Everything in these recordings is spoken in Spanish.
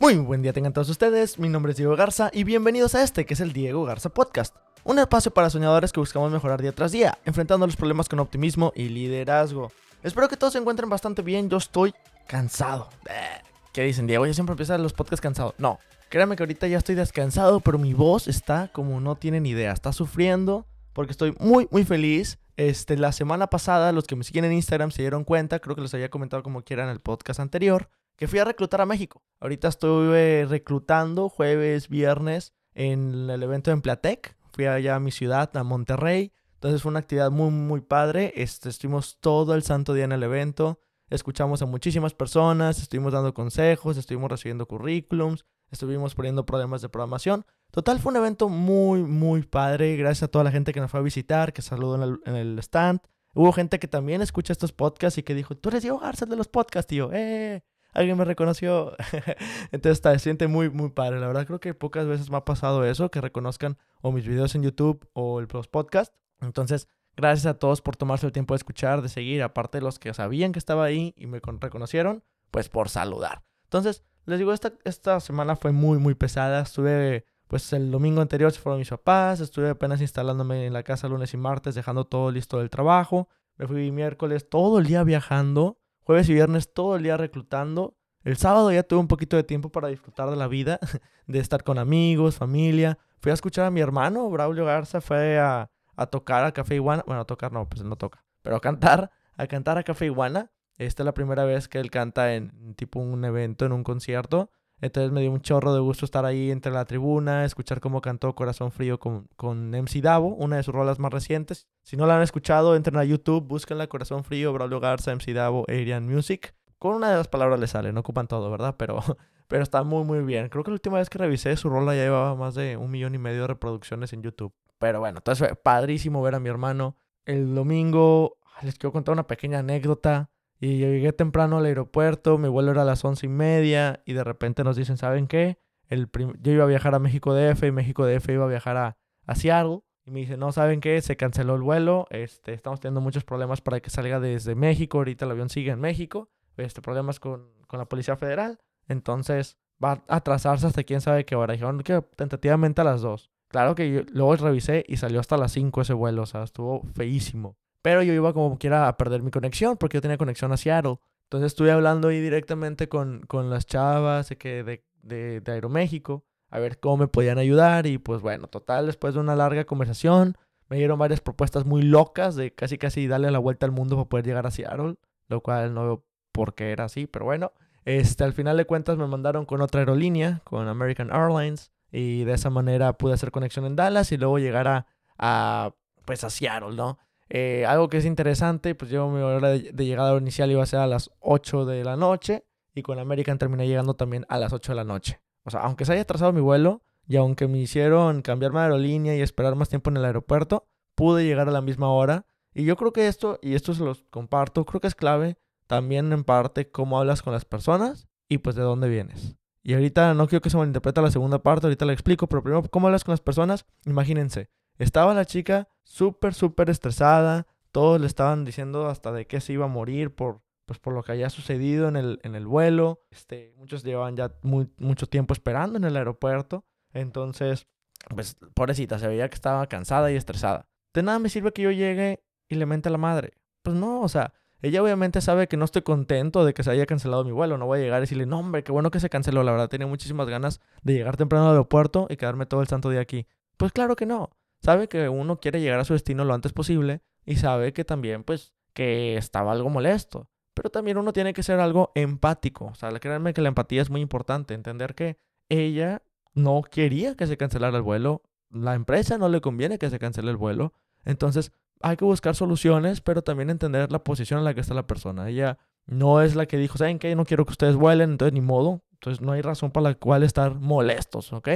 Muy buen día tengan todos ustedes, mi nombre es Diego Garza y bienvenidos a este que es el Diego Garza Podcast, un espacio para soñadores que buscamos mejorar día tras día, enfrentando los problemas con optimismo y liderazgo. Espero que todos se encuentren bastante bien, yo estoy cansado. Eh, ¿Qué dicen, Diego? Yo siempre empiezo los podcasts cansado. No, créanme que ahorita ya estoy descansado, pero mi voz está como no tienen idea, está sufriendo porque estoy muy, muy feliz. Este, la semana pasada, los que me siguen en Instagram se dieron cuenta, creo que les había comentado como quiera en el podcast anterior, que fui a reclutar a México. Ahorita estoy reclutando jueves, viernes en el evento de Emplatec. Fui allá a mi ciudad, a Monterrey. Entonces fue una actividad muy, muy padre. Este, estuvimos todo el santo día en el evento. Escuchamos a muchísimas personas, estuvimos dando consejos, estuvimos recibiendo currículums, estuvimos poniendo problemas de programación. Total, fue un evento muy, muy padre. Gracias a toda la gente que nos fue a visitar, que saludó en el, en stand. Hubo gente que también escucha estos podcasts y que dijo, tú eres Diego Garza de los podcasts, tío. ¡Eh! Alguien me reconoció. Entonces se siente muy, muy padre. La verdad creo que pocas veces me ha pasado eso, que reconozcan o mis videos en YouTube o el podcast. Entonces, gracias a todos por tomarse el tiempo de escuchar, de seguir, aparte de los que sabían que estaba ahí y me reconocieron, pues por saludar. Entonces, les digo, esta, esta semana fue muy, muy pesada. Estuve, pues el domingo anterior se fueron mis papás, estuve apenas instalándome en la casa lunes y martes, dejando todo listo del trabajo. Me fui miércoles todo el día viajando jueves y viernes todo el día reclutando. El sábado ya tuve un poquito de tiempo para disfrutar de la vida, de estar con amigos, familia. Fui a escuchar a mi hermano, Braulio Garza, fue a, tocar a Café Iguana. Bueno, a tocar no, pues él no toca. Pero a cantar, a cantar a Café Iguana. Esta es la primera vez que él canta en tipo un evento, en un concierto. Entonces me dio un chorro de gusto estar ahí entre la tribuna, escuchar cómo cantó Corazón Frío con, con MC Davo, una de sus rolas más recientes. Si no la han escuchado, entren a YouTube, búsquenla Corazón Frío, Braulio Garza, MC Davo, Arian Music. Con una de las palabras le sale, no ocupan todo, ¿verdad? Pero, pero está muy, muy bien. Creo que la última vez que revisé su rola ya llevaba más de un millón y medio de reproducciones en YouTube. Pero bueno, entonces fue padrísimo ver a mi hermano. El domingo les quiero contar una pequeña anécdota. Y yo llegué temprano al aeropuerto, mi vuelo era a las once y media y de repente nos dicen, ¿saben qué? El yo iba a viajar a México DF y México DF iba a viajar a, a Seattle. Y me dicen, no, ¿saben qué? Se canceló el vuelo, este, estamos teniendo muchos problemas para que salga desde México, ahorita el avión sigue en México, este, problemas con, con la Policía Federal, entonces va a atrasarse hasta quién sabe qué hora. Dijeron que tentativamente a las dos. Claro que yo, luego revisé y salió hasta las 5 ese vuelo, o sea, estuvo feísimo. Pero yo iba como quiera a perder mi conexión porque yo tenía conexión a Seattle. Entonces estuve hablando ahí directamente con, con las chavas que de, de Aeroméxico a ver cómo me podían ayudar. Y pues bueno, total, después de una larga conversación, me dieron varias propuestas muy locas de casi casi darle la vuelta al mundo para poder llegar a Seattle, lo cual no veo por qué era así, pero bueno. Este, al final de cuentas me mandaron con otra aerolínea, con American Airlines, y de esa manera pude hacer conexión en Dallas y luego llegar a, a pues a Seattle, ¿no? Eh, algo que es interesante, pues yo mi hora de, llegada inicial iba a ser a las 8 de la noche y con American terminé llegando también a las 8 de la noche. O sea, aunque se haya atrasado mi vuelo y aunque me hicieron cambiarme de aerolínea y esperar más tiempo en el aeropuerto, pude llegar a la misma hora. Y yo creo que esto, y esto se los comparto, creo que es clave también en parte cómo hablas con las personas y pues de dónde vienes. Y ahorita no quiero que se malinterprete la segunda parte, ahorita la explico, pero primero, ¿cómo hablas con las personas? Imagínense, estaba la chica súper, súper estresada. Todos le estaban diciendo hasta de qué se iba a morir por, pues, por lo que había sucedido en el, en el vuelo. Este, muchos llevaban ya mucho tiempo esperando en el aeropuerto. Entonces, pues, pobrecita, se veía que estaba cansada y estresada. De nada me sirve que yo llegue y le mente a la madre. Pues no, o sea, ella obviamente sabe que no estoy contento de que se haya cancelado mi vuelo. No voy a llegar y decirle, no, hombre, qué bueno que se canceló. La verdad, tenía muchísimas ganas de llegar temprano al aeropuerto y quedarme todo el santo día aquí. Pues claro que no sabe que uno quiere llegar a su destino lo antes posible y sabe que también, pues, que estaba algo molesto. Pero también uno tiene que ser algo empático. O sea, créanme que la empatía es muy importante. Entender que ella no quería que se cancelara el vuelo. La empresa no le conviene que se cancele el vuelo. Entonces, hay que buscar soluciones, pero también entender la posición en la que está la persona. Ella no es la que dijo, ¿saben qué? No quiero que ustedes vuelen, entonces ni modo. Entonces, no hay razón para la cual estar molestos, ¿ok?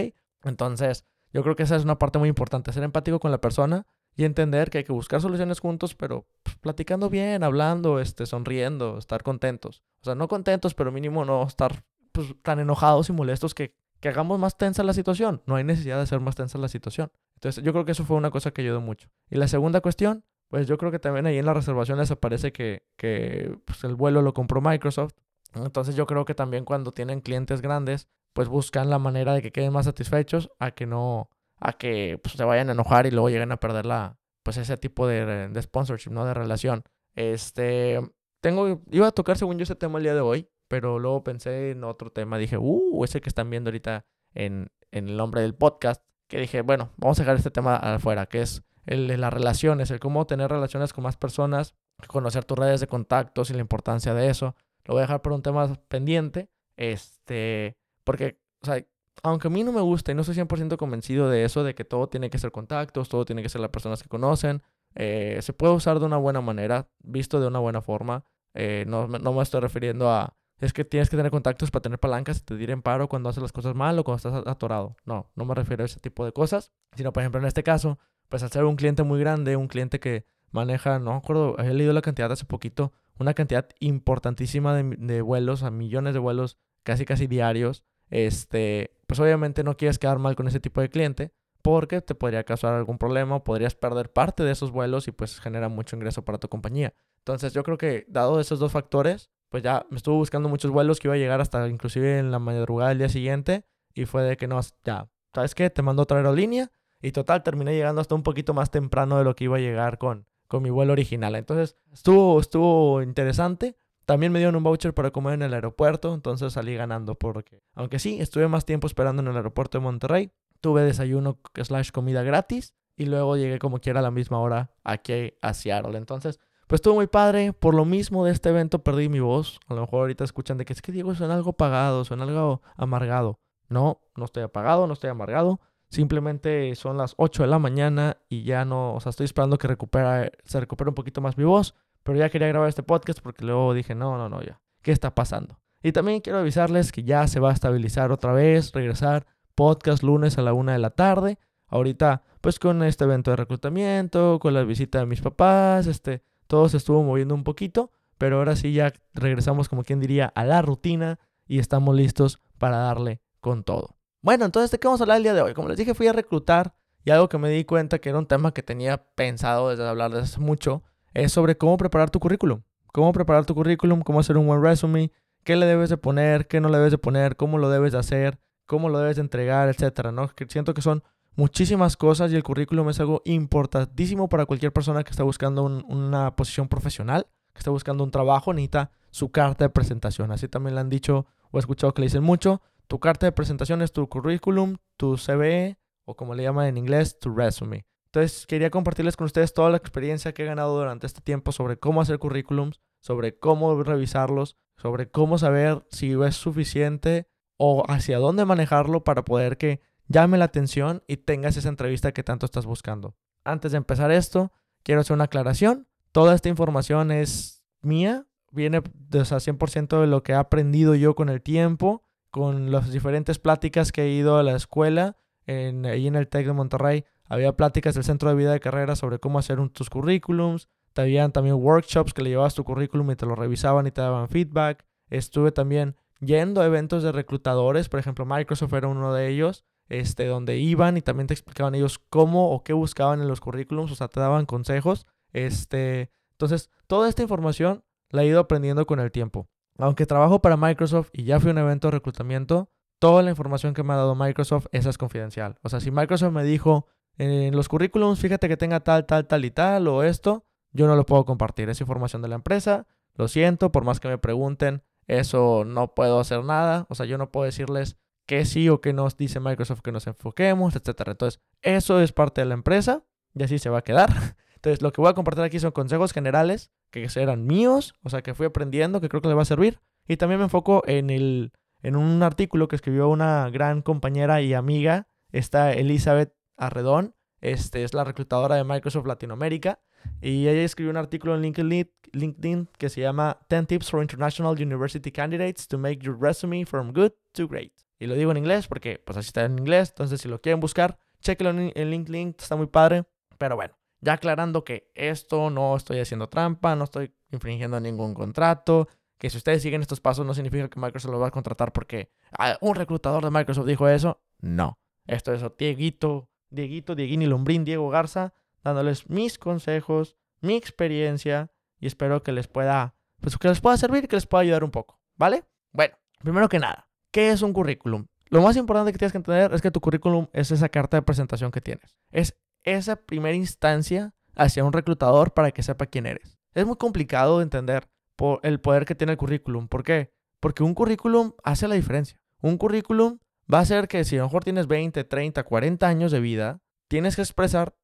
Entonces, yo creo que esa es una parte muy importante, ser empático con la persona y entender que hay que buscar soluciones juntos, pero pues, platicando bien, hablando, este, sonriendo, estar contentos. O sea, no contentos, pero mínimo no estar pues, tan enojados y molestos que, que hagamos más tensa la situación. No hay necesidad de hacer más tensa la situación. Entonces, yo creo que eso fue una cosa que ayudó mucho. Y la segunda cuestión, pues yo creo que también ahí en las reservaciones aparece que, que pues, el vuelo lo compró Microsoft. Entonces yo creo que también cuando tienen clientes grandes, pues buscan la manera de que queden más satisfechos a que no, a que pues, se vayan a enojar y luego lleguen a perder la, pues ese tipo de, sponsorship, ¿no? De relación. Este, tengo, iba a tocar según yo ese tema el día de hoy, pero luego pensé en otro tema. Dije, uh, ese que están viendo ahorita en, en el nombre del podcast. Que dije, bueno, vamos a dejar este tema afuera, que es el de las relaciones, el cómo tener relaciones con más personas, conocer tus redes de contactos y la importancia de eso. Lo voy a dejar por un tema pendiente, este, porque, o sea, aunque a mí no me gusta y no soy 100% convencido de eso, de que todo tiene que ser contactos, todo tiene que ser las personas que conocen, eh, se puede usar de una buena manera, visto de una buena forma. Eh, no, no, me estoy refiriendo a, es que tienes que tener contactos para tener palancas y te diré en paro cuando haces las cosas mal o cuando estás atorado. No, no me refiero a ese tipo de cosas, sino por ejemplo en este caso, pues al ser un cliente muy grande, un cliente que maneja, no me acuerdo, he leído la cantidad hace poquito, una cantidad importantísima de, de vuelos, a millones de vuelos casi casi diarios, este, pues obviamente no quieres quedar mal con ese tipo de cliente porque te podría causar algún problema podrías perder parte de esos vuelos y pues genera mucho ingreso para tu compañía. Entonces yo creo que dado esos dos factores, pues ya me estuve buscando muchos vuelos que iba a llegar hasta inclusive en la madrugada del día siguiente y fue de que no, ya, ¿sabes qué? Te mando otra aerolínea y total terminé llegando hasta un poquito más temprano de lo que iba a llegar con, con mi vuelo original. Entonces estuvo, estuvo interesante. También me dieron un voucher para comer en el aeropuerto, entonces salí ganando porque, aunque sí, estuve más tiempo esperando en el aeropuerto de Monterrey, tuve desayuno slash comida gratis y luego llegué como quiera a la misma hora aquí a Seattle. Entonces, pues estuvo muy padre. Por lo mismo de este evento perdí mi voz. A lo mejor ahorita escuchan de que es que Diego suena algo apagado, suena algo amargado. No, no estoy apagado, no estoy amargado. Simplemente son las 8 de la mañana y ya no, o sea, estoy esperando que recupera, se recupere un poquito más mi voz. Pero ya quería grabar este podcast porque luego dije, no, no, no, ya. ¿Qué está pasando? Y también quiero avisarles que ya se va a estabilizar otra vez, regresar podcast lunes a la una de la tarde. Ahorita, pues con este evento de reclutamiento, con la visita de mis papás, este, todo se estuvo moviendo un poquito, pero ahora sí ya regresamos, como quien diría, a la rutina y estamos listos para darle con todo. Bueno, entonces, ¿de qué vamos a hablar el día de hoy? Como les dije, fui a reclutar y algo que me di cuenta que era un tema que tenía pensado desde hablar desde hace mucho, es sobre cómo preparar tu currículum. Cómo preparar tu currículum, cómo hacer un buen resume, qué le debes de poner, qué no le debes de poner, cómo lo debes de hacer, cómo lo debes de entregar, etcétera, ¿no? Siento que son muchísimas cosas y el currículum es algo importantísimo para cualquier persona que está buscando una posición profesional, que está buscando un trabajo, necesita su carta de presentación. Así también le han dicho o he escuchado que le dicen mucho, tu carta de presentación es tu currículum, tu CV o como le llaman en inglés, tu resume. Entonces quería compartirles con ustedes toda la experiencia que he ganado durante este tiempo sobre cómo hacer currículums, sobre cómo revisarlos, sobre cómo saber si es suficiente o hacia dónde manejarlo para poder que llame la atención y tengas esa entrevista que tanto estás buscando. Antes de empezar esto, quiero hacer una aclaración. Toda esta información es mía, viene de 100% de lo que he aprendido yo con el tiempo, con las diferentes pláticas que he ido a la escuela, en, ahí en el TEC de Monterrey. Había pláticas del centro de vida de carrera sobre cómo hacer tus currículums. Habían también workshops que le llevabas tu currículum y te lo revisaban y te daban feedback. Estuve también yendo a eventos de reclutadores, por ejemplo, Microsoft era uno de ellos, este, donde iban y también te explicaban ellos cómo o qué buscaban en los currículums, o sea, te daban consejos. Este, entonces, toda esta información la he ido aprendiendo con el tiempo. Aunque trabajo para Microsoft y ya fui a un evento de reclutamiento, toda la información que me ha dado Microsoft, esa es confidencial. O sea, si Microsoft me dijo en los currículums, fíjate que tenga tal, tal, tal y tal o esto, yo no lo puedo compartir. Es información de la empresa. Lo siento, por más que me pregunten, eso no puedo hacer nada. O sea, yo no puedo decirles que sí o que nos dice Microsoft que nos enfoquemos, etcétera. Entonces, eso es parte de la empresa y así se va a quedar. Entonces, lo que voy a compartir aquí son consejos generales que serán míos, o sea, que fui aprendiendo, que creo que le va a servir. Y también me enfoco en, el, en un artículo que escribió una gran compañera y amiga, esta Elizabeth Arredón, este, es la reclutadora de Microsoft Latinoamérica. Y ella escribió un artículo en LinkedIn, que se llama 10 Tips for International University Candidates to Make Your Resume from Good to Great. Y lo digo en inglés porque pues así está en inglés. Entonces si lo quieren buscar, chequenlo en, LinkedIn, está muy padre. Pero bueno, ya aclarando que esto no estoy haciendo trampa, no estoy infringiendo ningún contrato. Que si ustedes siguen estos pasos no significa que Microsoft lo va a contratar porque ah, un reclutador de Microsoft dijo eso. No. Esto es Dieguito, Dieguito, Dieguini Lombrín, Diego Garza dándoles mis consejos, mi experiencia y espero que les pueda, pues que les pueda servir, que les pueda ayudar un poco, ¿vale? Bueno, primero que nada, ¿qué es un currículum? lo más importante que tienes que entender es que tu currículum es esa carta de presentación que tienes. Es esa primera instancia hacia un reclutador para que sepa quién eres. Es muy complicado de entender por el poder que tiene el currículum. ¿Por qué? Porque un currículum hace la diferencia. Un currículum va a ser que si a lo mejor tienes 20, 30, 40 años de vida, tienes que expresar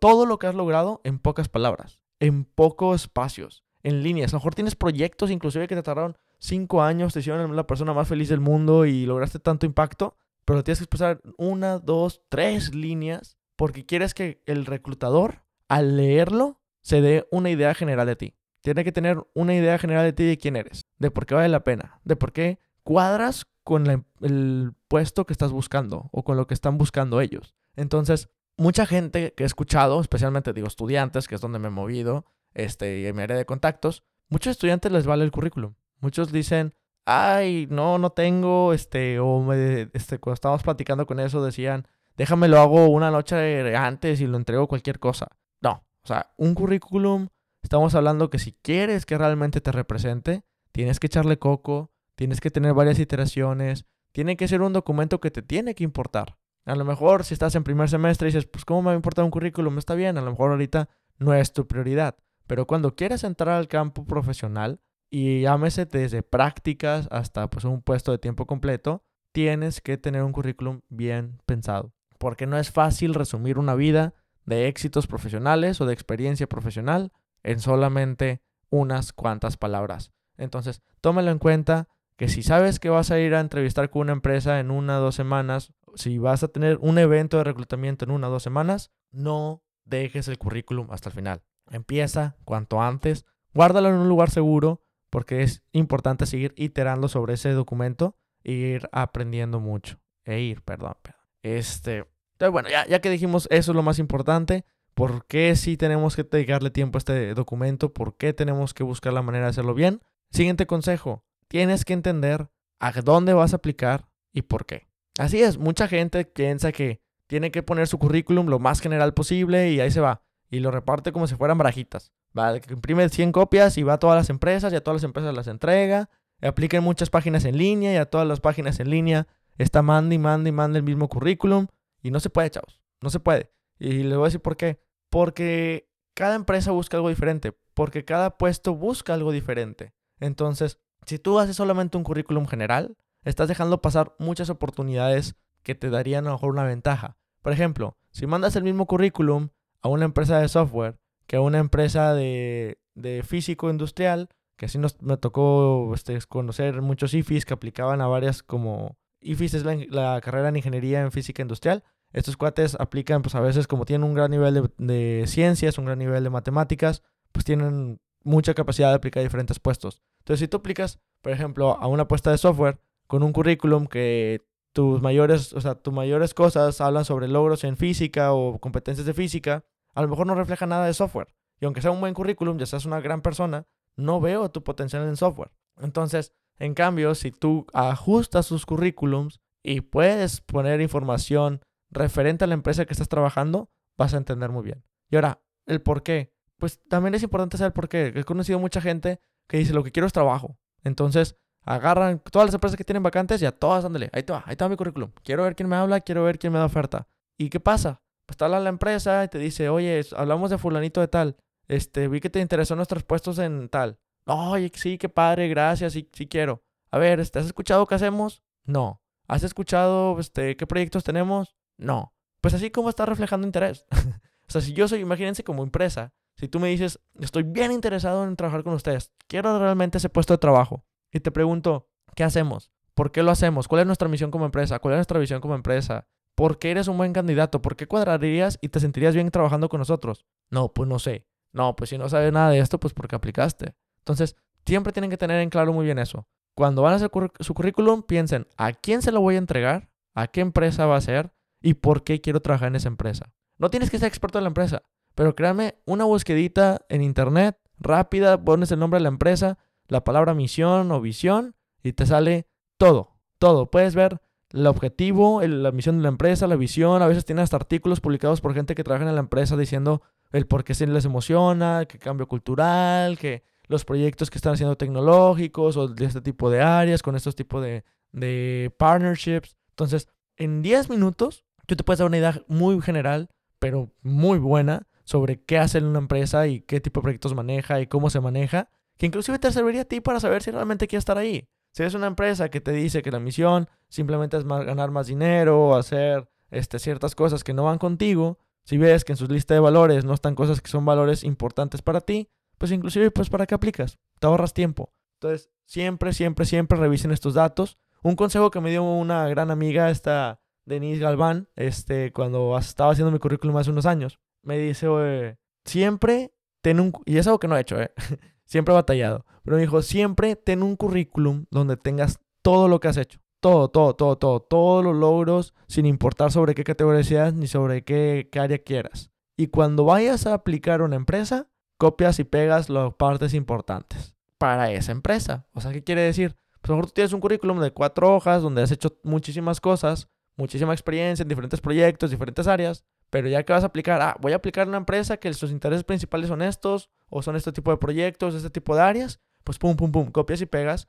todo lo que has logrado en pocas palabras, en pocos espacios, en líneas. A lo mejor tienes proyectos inclusive que te tardaron 5 años, te hicieron la persona más feliz del mundo y lograste tanto impacto, pero lo tienes que expresar una, dos, tres líneas porque quieres que el reclutador, al leerlo, se dé una idea general de ti. Tiene que tener una idea general de ti de quién eres, de por qué vale la pena, de por qué cuadras con el puesto que estás buscando o con lo que están buscando ellos. Entonces, mucha gente que he escuchado, especialmente digo estudiantes, que es donde me he movido, este, y me área de contactos, muchos estudiantes les vale el currículum. Muchos dicen, ay, no, no tengo, este, o me, este, cuando estábamos platicando con eso decían, déjame lo hago una noche antes y lo entrego cualquier cosa. No, o sea, un currículum, estamos hablando que si quieres que realmente te represente, tienes que echarle coco, tienes que tener varias iteraciones, tiene que ser un documento que te tiene que importar. A lo mejor si estás en primer semestre y dices, pues ¿cómo me va a importar un currículum? Está bien, a lo mejor ahorita no es tu prioridad. Pero cuando quieres entrar al campo profesional, y llámese desde prácticas hasta pues un puesto de tiempo completo, tienes que tener un currículum bien pensado. Porque no es fácil resumir una vida de éxitos profesionales o de experiencia profesional en solamente unas cuantas palabras. Entonces, tómalo en cuenta, que si sabes que vas a ir a entrevistar con una empresa en una o dos semanas, si vas a tener un evento de reclutamiento en una o dos semanas, no dejes el currículum hasta el final. Empieza cuanto antes, guárdalo en un lugar seguro, porque es importante seguir iterando sobre ese documento e ir aprendiendo mucho. E ir, perdón. Este, entonces, bueno, ya, ya que dijimos eso es lo más importante, ¿por qué sí tenemos que dedicarle tiempo a este documento? ¿Por qué tenemos que buscar la manera de hacerlo bien? Siguiente consejo, tienes que entender a dónde vas a aplicar y por qué. Así es, mucha gente piensa que tiene que poner su currículum lo más general posible y ahí se va. Y lo reparte como si fueran barajitas. Va, imprime 100 copias y va a todas las empresas y a todas las empresas las entrega. Aplica en muchas páginas en línea y a todas las páginas en línea está manda y manda y manda el mismo currículum. Y no se puede, chavos. No se puede. Y les voy a decir por qué. Porque cada empresa busca algo diferente. Porque cada puesto busca algo diferente. Entonces, si tú haces solamente un currículum general, estás dejando pasar muchas oportunidades que te darían a lo mejor una ventaja. Por ejemplo, si mandas el mismo currículum a una empresa de software que a una empresa de, físico industrial, que así nos, me tocó este, conocer muchos IFIs que aplicaban a varias como... IFIS es la, carrera en ingeniería en física industrial. Estos cuates aplican, pues a veces como tienen un gran nivel de, de ciencias, un gran nivel de matemáticas, pues tienen mucha capacidad de aplicar diferentes puestos. Entonces, si tú aplicas, por ejemplo, a una puesta de software con un currículum que tus mayores, o sea, tus mayores cosas hablan sobre logros en física o competencias de física, a lo mejor no refleja nada de software. Y aunque sea un buen currículum, ya seas una gran persona, no veo tu potencial en software. Entonces, en cambio, si tú ajustas tus currículums y puedes poner información referente a la empresa que estás trabajando, vas a entender muy bien. Y ahora, el por qué pues también es importante saber por qué. He conocido mucha gente que dice lo que quiero es trabajo. Entonces agarran todas las empresas que tienen vacantes y a todas, ándale, ahí está, ahí está mi currículum. Quiero ver quién me habla, quiero ver quién me da oferta. ¿Y qué pasa? Pues te habla la empresa y te dice, oye, hablamos de fulanito de tal. Este, vi que te interesó nuestros puestos en tal. Oye, sí, qué padre, gracias, sí, sí quiero. A ver, este, ¿has escuchado qué hacemos? No. ¿Has escuchado este, qué proyectos tenemos? No. Pues así como está reflejando interés. o sea, si yo soy, imagínense como empresa, si tú me dices, estoy bien interesado en trabajar con ustedes, quiero realmente ese puesto de trabajo, y te pregunto, ¿qué hacemos? ¿Por qué lo hacemos? ¿Cuál es nuestra misión como empresa? ¿Cuál es nuestra visión como empresa? ¿Por qué eres un buen candidato? ¿Por qué cuadrarías y te sentirías bien trabajando con nosotros? No, pues no sé. No, pues si no sabes nada de esto, pues porque aplicaste. Entonces, siempre tienen que tener en claro muy bien eso. Cuando van a hacer su currículum, piensen a quién se lo voy a entregar, a qué empresa va a ser y por qué quiero trabajar en esa empresa. No tienes que ser experto en la empresa. Pero créanme, una busquedita en internet, rápida, pones el nombre de la empresa, la palabra misión o visión y te sale todo, todo. Puedes ver el objetivo, la misión de la empresa, la visión. A veces tiene hasta artículos publicados por gente que trabaja en la empresa diciendo el por qué se les emociona, que cambio cultural, que los proyectos que están haciendo tecnológicos o de este tipo de áreas, con estos tipos de, de partnerships. Entonces, en 10 minutos, tú te puedes dar una idea muy general, pero muy buena, sobre qué hace una empresa y qué tipo de proyectos maneja y cómo se maneja, que inclusive te serviría a ti para saber si realmente quieres estar ahí. Si es una empresa que te dice que la misión simplemente es ganar más dinero o hacer este, ciertas cosas que no van contigo, si ves que en su lista de valores no están cosas que son valores importantes para ti, pues inclusive pues para qué aplicas, te ahorras tiempo. Entonces, siempre, siempre, siempre revisen estos datos. Un consejo que me dio una gran amiga, esta Denise Galván, este, cuando estaba haciendo mi currículum hace unos años, me dice, siempre ten un, y es algo que no he hecho, ¿eh? siempre he batallado, pero me dijo, siempre ten un currículum donde tengas todo lo que has hecho. Todo, todo, todo, todo, todos los logros, sin importar sobre qué categoría seas ni sobre qué, qué área quieras. Y cuando vayas a aplicar una empresa, copias y pegas las partes importantes para esa empresa. O sea, ¿qué quiere decir? Pues a lo mejor tú tienes un currículum de cuatro hojas donde has hecho muchísimas cosas, muchísima experiencia en diferentes proyectos, diferentes áreas, pero ya que vas a aplicar, ah, voy a aplicar una empresa que sus intereses principales son estos, o son este tipo de proyectos, este tipo de áreas, pues pum, pum, pum, copias y pegas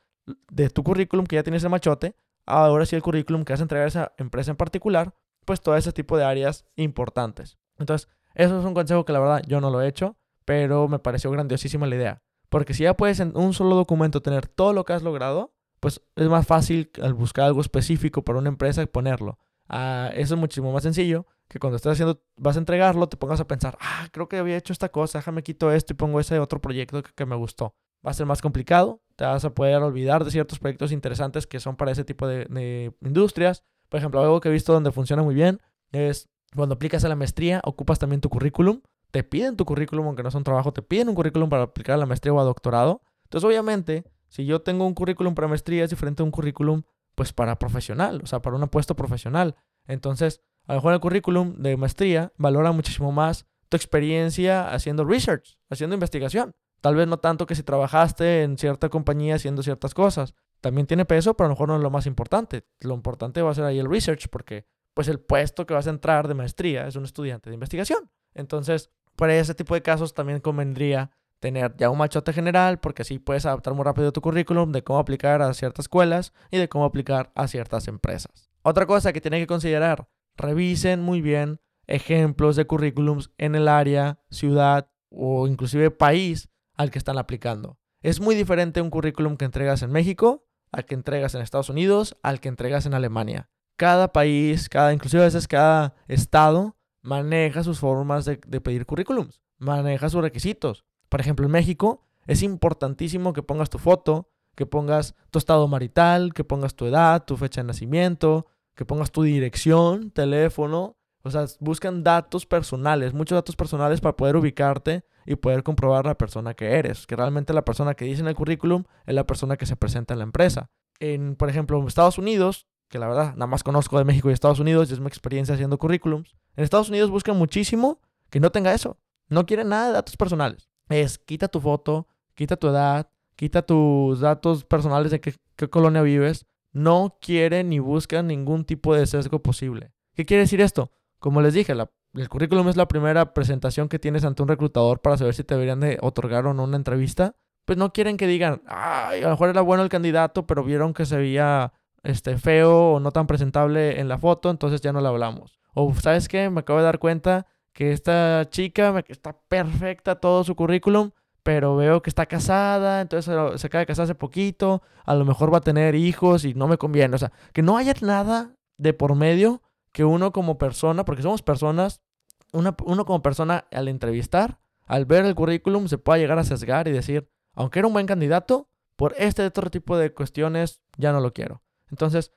de tu currículum que ya tienes el machote, ahora sí el currículum que vas a entregar a esa empresa en particular, pues todo ese tipo de áreas importantes. Entonces, eso es un consejo que la verdad yo no lo he hecho, pero me pareció grandiosísima la idea. Porque si ya puedes en un solo documento tener todo lo que has logrado, pues es más fácil al buscar algo específico para una empresa ponerlo. Ah, eso es muchísimo más sencillo que cuando estás haciendo, vas a entregarlo, te pongas a pensar, ah, creo que había hecho esta cosa, déjame quito esto y pongo ese otro proyecto que, me gustó. Va a ser más complicado, te vas a poder olvidar de ciertos proyectos interesantes que son para ese tipo de, industrias. Por ejemplo, algo que he visto donde funciona muy bien es cuando aplicas a la maestría, ocupas también tu currículum. Te piden tu currículum, aunque no es un trabajo, te piden un currículum para aplicar a la maestría o a doctorado. Entonces, obviamente, si yo tengo un currículum para maestría, es diferente a un currículum, pues, para profesional, o sea, para un puesto profesional. Entonces, a lo mejor el currículum de maestría valora muchísimo más tu experiencia haciendo research, haciendo investigación. Tal vez no tanto que si trabajaste en cierta compañía haciendo ciertas cosas. También tiene peso, pero a lo mejor no es lo más importante. Lo importante va a ser ahí el research, porque pues el puesto que vas a entrar de maestría es un estudiante de investigación. Entonces, para ese tipo de casos también convendría tener ya un machote general, porque así puedes adaptar muy rápido tu currículum de cómo aplicar a ciertas escuelas y de cómo aplicar a ciertas empresas. Otra cosa que tiene que considerar, revisen muy bien ejemplos de currículums en el área, ciudad o inclusive país al que están aplicando. Es muy diferente un currículum que entregas en México al que entregas en Estados Unidos, al que entregas en Alemania. Cada país, cada, inclusive a veces cada estado, maneja sus formas de, de pedir currículums, maneja sus requisitos. Por ejemplo, en México es importantísimo que pongas tu foto, que pongas tu estado marital, que pongas tu edad, tu fecha de nacimiento, que pongas tu dirección, teléfono. O sea, buscan datos personales, muchos datos personales para poder ubicarte y poder comprobar la persona que eres, que realmente la persona que dice en el currículum es la persona que se presenta en la empresa. En, por ejemplo, Estados Unidos, que la verdad nada más conozco de México y Estados Unidos es mi experiencia haciendo currículums, en Estados Unidos buscan muchísimo que no tenga eso. No quieren nada de datos personales. Es quita tu foto, quita tu edad, quita tus datos personales de qué, qué colonia vives, no quieren ni buscan ningún tipo de sesgo posible. ¿Qué quiere decir esto? Como les dije, el currículum es la primera presentación que tienes ante un reclutador para saber si te deberían de otorgar o no una entrevista. Pues no quieren que digan, ay, a lo mejor era bueno el candidato, pero vieron que se veía este, feo o no tan presentable en la foto, entonces ya no le hablamos. O, ¿sabes qué? Me acabo de dar cuenta que esta chica está perfecta todo su currículum, pero veo que está casada, entonces se acaba de casar hace poquito, a lo mejor va a tener hijos y no me conviene. O sea, que no haya nada de por medio que uno como persona, porque somos personas, uno como persona al entrevistar, al ver el currículum, se pueda llegar a sesgar y decir, aunque era un buen candidato, por este otro tipo de cuestiones ya no lo quiero. Entonces,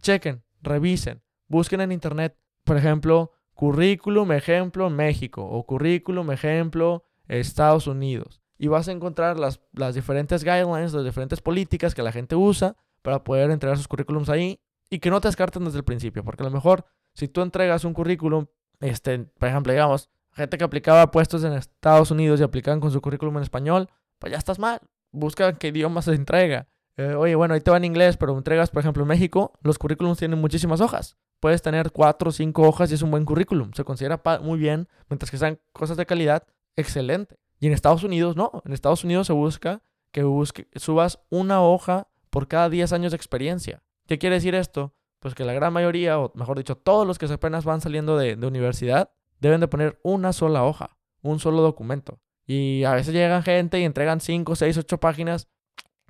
chequen, revisen, busquen en internet, por ejemplo, currículum ejemplo México o currículum ejemplo Estados Unidos. Y vas a encontrar las, las diferentes guidelines, las diferentes políticas que la gente usa para poder entregar sus currículums ahí y que no te descarten desde el principio. Porque a lo mejor, si tú entregas un currículum, este, por ejemplo, digamos, gente que aplicaba puestos en Estados Unidos y aplicaban con su currículum en español, pues ya estás mal. Busca qué idioma se entrega. Eh, oye, bueno, ahí te va en inglés, pero entregas, por ejemplo, en México, los currículums tienen muchísimas hojas. Puedes tener cuatro o cinco hojas y es un buen currículum. Se considera muy bien, mientras que sean cosas de calidad, excelente. Y en Estados Unidos no, en Estados Unidos se busca que busque, subas una hoja por cada 10 años de experiencia. ¿Qué quiere decir esto? pues que la gran mayoría, o mejor dicho, todos los que apenas van saliendo de, de universidad, deben de poner una sola hoja, un solo documento. Y a veces llegan gente y entregan 5, 6, 8 páginas.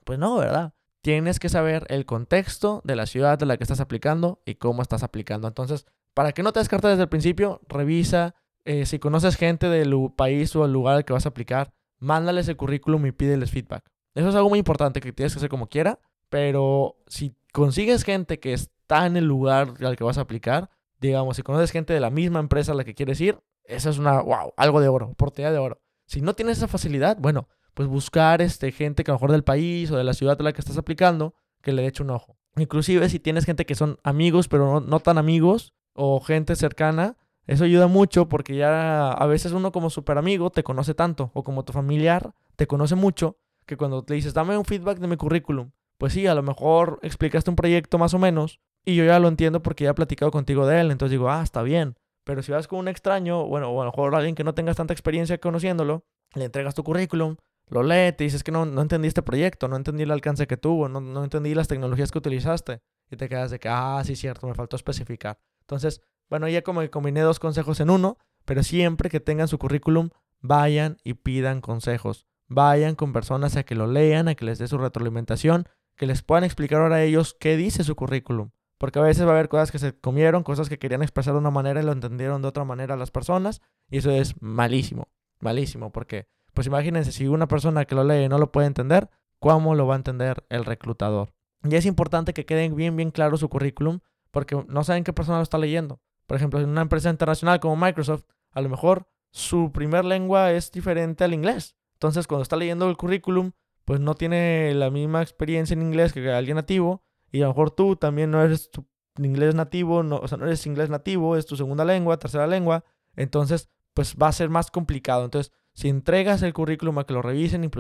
Pues no, ¿verdad? Tienes que saber el contexto de la ciudad de la que estás aplicando y cómo estás aplicando. Entonces, para que no te descartes desde el principio, revisa eh, si conoces gente del país o el lugar al que vas a aplicar, mándales el currículum y pídeles feedback. Eso es algo muy importante que tienes que hacer como quiera, pero si consigues gente que está en el lugar al que vas a aplicar, digamos, si conoces gente de la misma empresa a la que quieres ir, eso es una, wow, algo de oro, oportunidad de oro. Si no tienes esa facilidad, bueno, pues buscar este, gente que a lo mejor del país o de la ciudad a la que estás aplicando, que le eche un ojo. Inclusive si tienes gente que son amigos, pero no, tan amigos, o gente cercana, eso ayuda mucho porque ya a veces uno como super amigo te conoce tanto, o como tu familiar te conoce mucho, que cuando te dices, dame un feedback de mi currículum, pues sí, a lo mejor explicaste un proyecto más o menos, y yo ya lo entiendo porque ya he platicado contigo de él, entonces digo, ah, está bien. Pero si vas con un extraño, bueno, o a lo mejor alguien que no tengas tanta experiencia conociéndolo, le entregas tu currículum, lo lee, te dices que no, no entendí este proyecto, no entendí el alcance que tuvo, no, no entendí las tecnologías que utilizaste. Y te quedas de que, ah, sí, cierto, me faltó especificar. Entonces, bueno, ya como que combiné dos consejos en uno, pero siempre que tengan su currículum, vayan y pidan consejos. Vayan con personas a que lo lean, a que les dé su retroalimentación, que les puedan explicar ahora a ellos qué dice su currículum. Porque a veces va a haber cosas que se comieron, cosas que querían expresar de una manera y lo entendieron de otra manera las personas. Y eso es malísimo, malísimo, porque pues imagínense, si una persona que lo lee no lo puede entender, ¿cómo lo va a entender el reclutador? Y es importante que quede bien, bien claro su currículum, porque no saben qué persona lo está leyendo. Por ejemplo, en una empresa internacional como Microsoft, a lo mejor su primer lengua es diferente al inglés. Entonces, cuando está leyendo el currículum, pues no tiene la misma experiencia en inglés que alguien nativo. Y a lo mejor tú también no eres tu inglés nativo, no, o sea, no eres inglés nativo, es tu segunda lengua, tercera lengua. Entonces, pues va a ser más complicado. Entonces, si entregas el currículum a que lo revisen,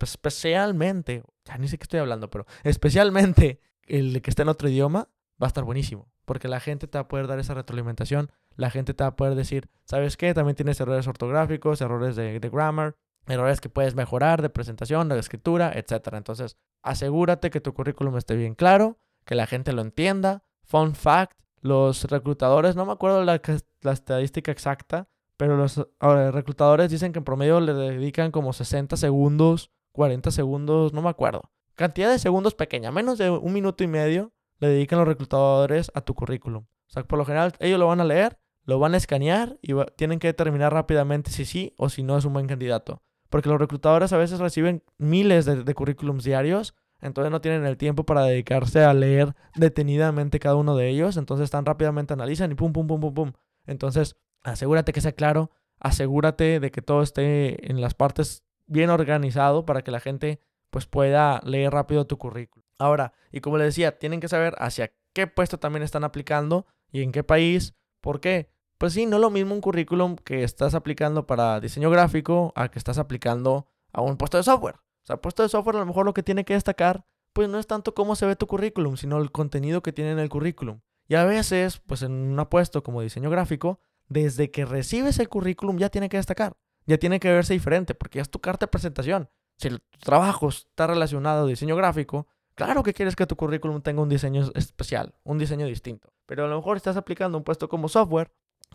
especialmente, ya ni sé qué estoy hablando, pero especialmente el que está en otro idioma, va a estar buenísimo. Porque la gente te va a poder dar esa retroalimentación, la gente te va a poder decir, ¿sabes qué? También tienes errores ortográficos, errores de, de grammar, errores que puedes mejorar de presentación, de escritura, etc. Entonces, asegúrate que tu currículum esté bien claro, que la gente lo entienda. Fun fact, los reclutadores, no me acuerdo la, la estadística exacta, pero los reclutadores dicen que en promedio le dedican como 60 segundos, 40 segundos, no me acuerdo. Cantidad de segundos pequeña, menos de un minuto y medio le dedican los reclutadores a tu currículum. O sea, por lo general ellos lo van a leer, lo van a escanear y tienen que determinar rápidamente si sí o si no es un buen candidato. Porque los reclutadores a veces reciben miles de, de currículums diarios, entonces no tienen el tiempo para dedicarse a leer detenidamente cada uno de ellos, entonces tan rápidamente analizan y pum, pum, pum, pum, pum. Entonces, Asegúrate que sea claro, asegúrate de que todo esté en las partes bien organizado para que la gente pues pueda leer rápido tu currículum. Ahora, y como les decía, tienen que saber hacia qué puesto también están aplicando y en qué país. ¿Por qué? Pues sí, no es lo mismo un currículum que estás aplicando para diseño gráfico a que estás aplicando a un puesto de software. O sea, puesto de software a lo mejor lo que tiene que destacar pues no es tanto cómo se ve tu currículum, sino el contenido que tiene en el currículum. Y a veces, pues en un puesto como diseño gráfico, desde que recibes el currículum ya tiene que destacar, ya tiene que verse diferente, porque ya es tu carta de presentación. Si el trabajo está relacionado a diseño gráfico, claro que quieres que tu currículum tenga un diseño especial, un diseño distinto. Pero a lo mejor estás aplicando un puesto como software,